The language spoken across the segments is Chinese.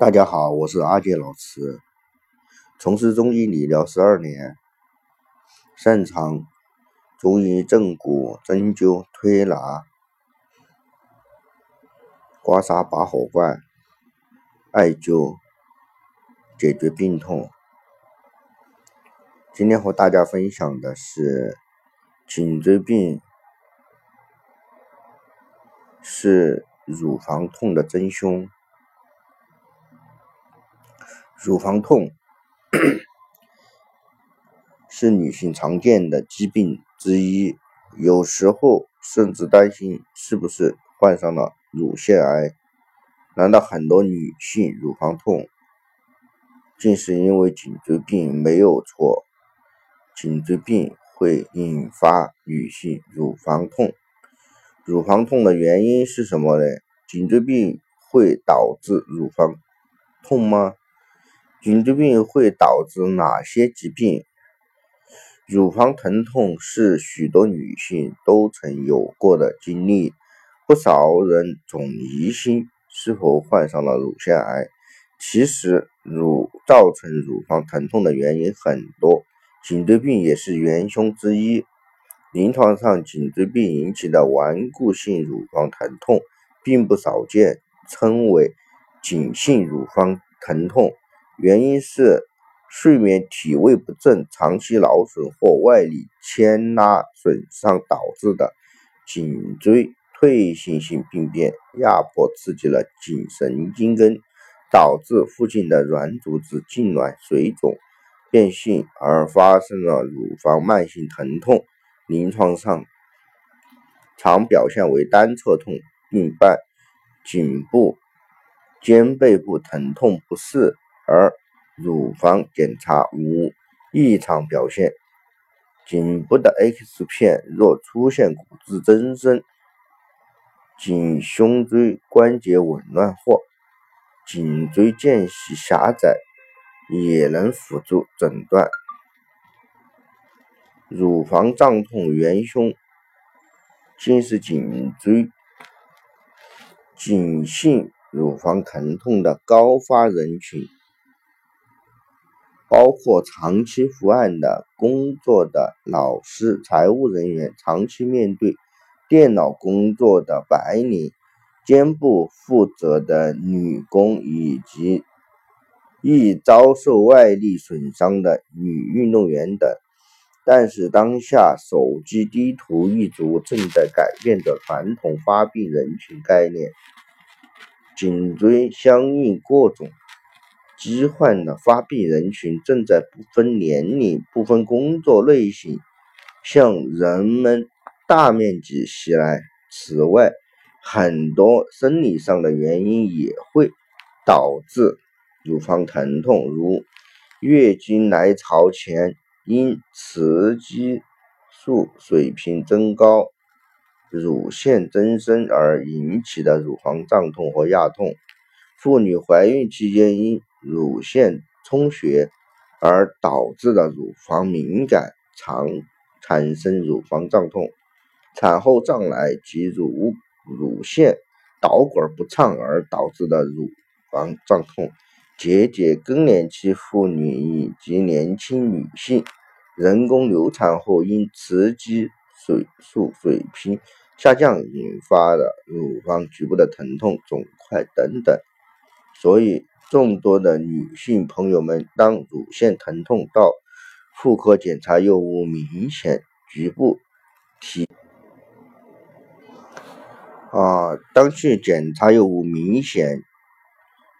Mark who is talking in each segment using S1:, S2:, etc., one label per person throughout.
S1: 大家好，我是阿杰老师，从事中医理疗十二年，擅长中医正骨、针灸、推拿、刮痧、拔火罐、艾灸，解决病痛。今天和大家分享的是颈椎病是乳房痛的真凶。乳房痛是女性常见的疾病之一，有时候甚至担心是不是患上了乳腺癌。难道很多女性乳房痛，竟是因为颈椎病？没有错，颈椎病会引发女性乳房痛。乳房痛的原因是什么呢？颈椎病会导致乳房痛吗？颈椎病会导致哪些疾病？乳房疼痛是许多女性都曾有过的经历，不少人总疑心是否患上了乳腺癌。其实，乳造成乳房疼痛的原因很多，颈椎病也是元凶之一。临床上，颈椎病引起的顽固性乳房疼痛并不少见，称为颈性乳房疼痛。原因是睡眠体位不正、长期劳损或外力牵拉损伤导致的颈椎退行性病变，压迫刺激了颈神经根，导致附近的软组织痉挛、水肿、变性，而发生了乳房慢性疼痛。临床上常表现为单侧痛并伴颈部、肩背部疼痛不适。而乳房检查无异常表现，颈部的 X 片若出现骨质增生、颈胸椎关节紊乱或颈椎间隙狭窄，也能辅助诊断。乳房胀痛元凶，竟是颈椎颈性乳房疼痛的高发人群。包括长期伏案的工作的老师、财务人员，长期面对电脑工作的白领，肩部负责的女工，以及易遭受外力损伤的女运动员等。但是，当下手机低图一族正在改变着传统发病人群概念，颈椎相应过肿。疾患的发病人群正在不分年龄、不分工作类型向人们大面积袭来。此外，很多生理上的原因也会导致乳房疼痛，如月经来潮前因雌激素水平增高、乳腺增生而引起的乳房胀痛和压痛；妇女怀孕期间因乳腺充血而导致的乳房敏感，常产生乳房胀痛；产后胀奶及乳乳腺导管不畅而导致的乳房胀痛；节节更年期妇女以及年轻女性人工流产后因雌激素水平下降引发的乳房局部的疼痛、肿块等等。所以。众多的女性朋友们，当乳腺疼痛到妇科检查又无明显局部体啊，当去检查又无明显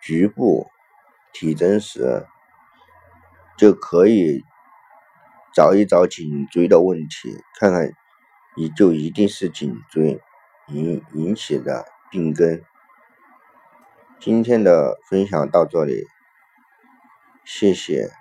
S1: 局部体征时，就可以找一找颈椎的问题，看看你就一定是颈椎引引起的病根。今天的分享到这里，谢谢。